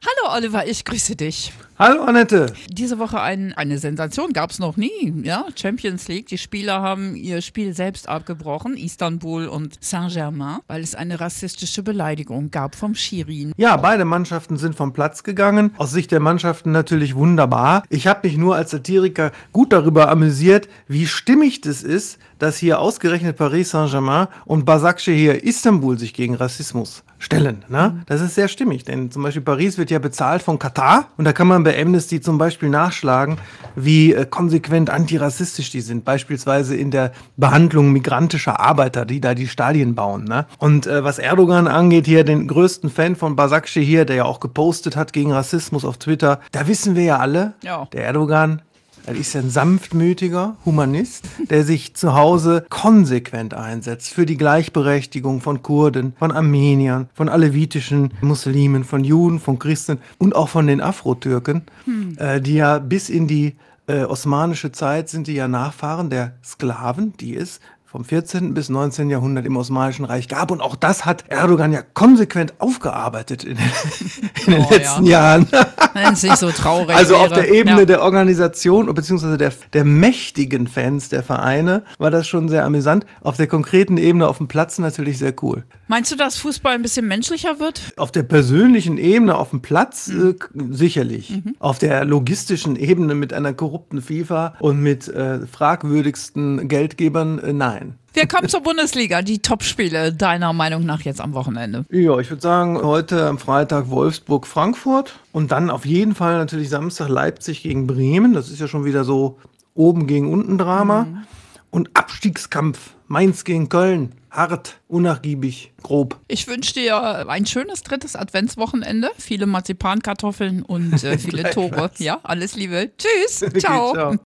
Hallo Oliver, ich grüße dich. Hallo Annette. Diese Woche ein, eine Sensation gab es noch nie. Ja, Champions League. Die Spieler haben ihr Spiel selbst abgebrochen, Istanbul und Saint-Germain, weil es eine rassistische Beleidigung gab vom Schirin. Ja, beide Mannschaften sind vom Platz gegangen. Aus Sicht der Mannschaften natürlich wunderbar. Ich habe mich nur als Satiriker gut darüber amüsiert, wie stimmig das ist, dass hier ausgerechnet Paris Saint-Germain und Basakce hier Istanbul sich gegen Rassismus stellen. Ne? Das ist sehr stimmig, denn zum Beispiel Paris wird ja bezahlt von Katar und da kann man bei Amnesty zum Beispiel nachschlagen, wie äh, konsequent antirassistisch die sind, beispielsweise in der Behandlung migrantischer Arbeiter, die da die Stadien bauen. Ne? Und äh, was Erdogan angeht, hier den größten Fan von Basakci hier, der ja auch gepostet hat gegen Rassismus auf Twitter, da wissen wir ja alle, Ja. der Erdogan er ist ein sanftmütiger Humanist, der sich zu Hause konsequent einsetzt für die Gleichberechtigung von Kurden, von Armeniern, von alevitischen Muslimen, von Juden, von Christen und auch von den Afro-Türken, äh, die ja bis in die äh, osmanische Zeit sind die ja Nachfahren der Sklaven, die es vom 14. bis 19. Jahrhundert im Osmanischen Reich gab. Und auch das hat Erdogan ja konsequent aufgearbeitet in den, in den Oh, ja. letzten Jahren. Wenn es nicht so traurig Also wäre. auf der Ebene ja. der Organisation beziehungsweise der, der mächtigen Fans der Vereine war das schon sehr amüsant. Auf der konkreten Ebene auf dem Platz natürlich sehr cool. Meinst du, dass Fußball ein bisschen menschlicher wird? Auf der persönlichen Ebene auf dem Platz äh, k- sicherlich. Auf der logistischen Ebene mit einer korrupten FIFA und mit äh, fragwürdigsten Geldgebern äh, nein. Wir kommen zur Bundesliga. Die Topspiele deiner Meinung nach jetzt am Wochenende. Ja, ich würde sagen, heute am Freitag Wolfsburg-Frankfurt und dann auf jeden Fall natürlich Samstag Leipzig gegen Bremen. Das ist ja schon wieder so oben gegen unten Drama. Und Abstiegskampf Mainz gegen Köln. Hart, unnachgiebig, grob. Ich wünsche dir ein schönes drittes Adventswochenende, viele Marzipankartoffeln und äh, viele Tore. Ja, alles Liebe. Tschüss. Ciao. Ciao.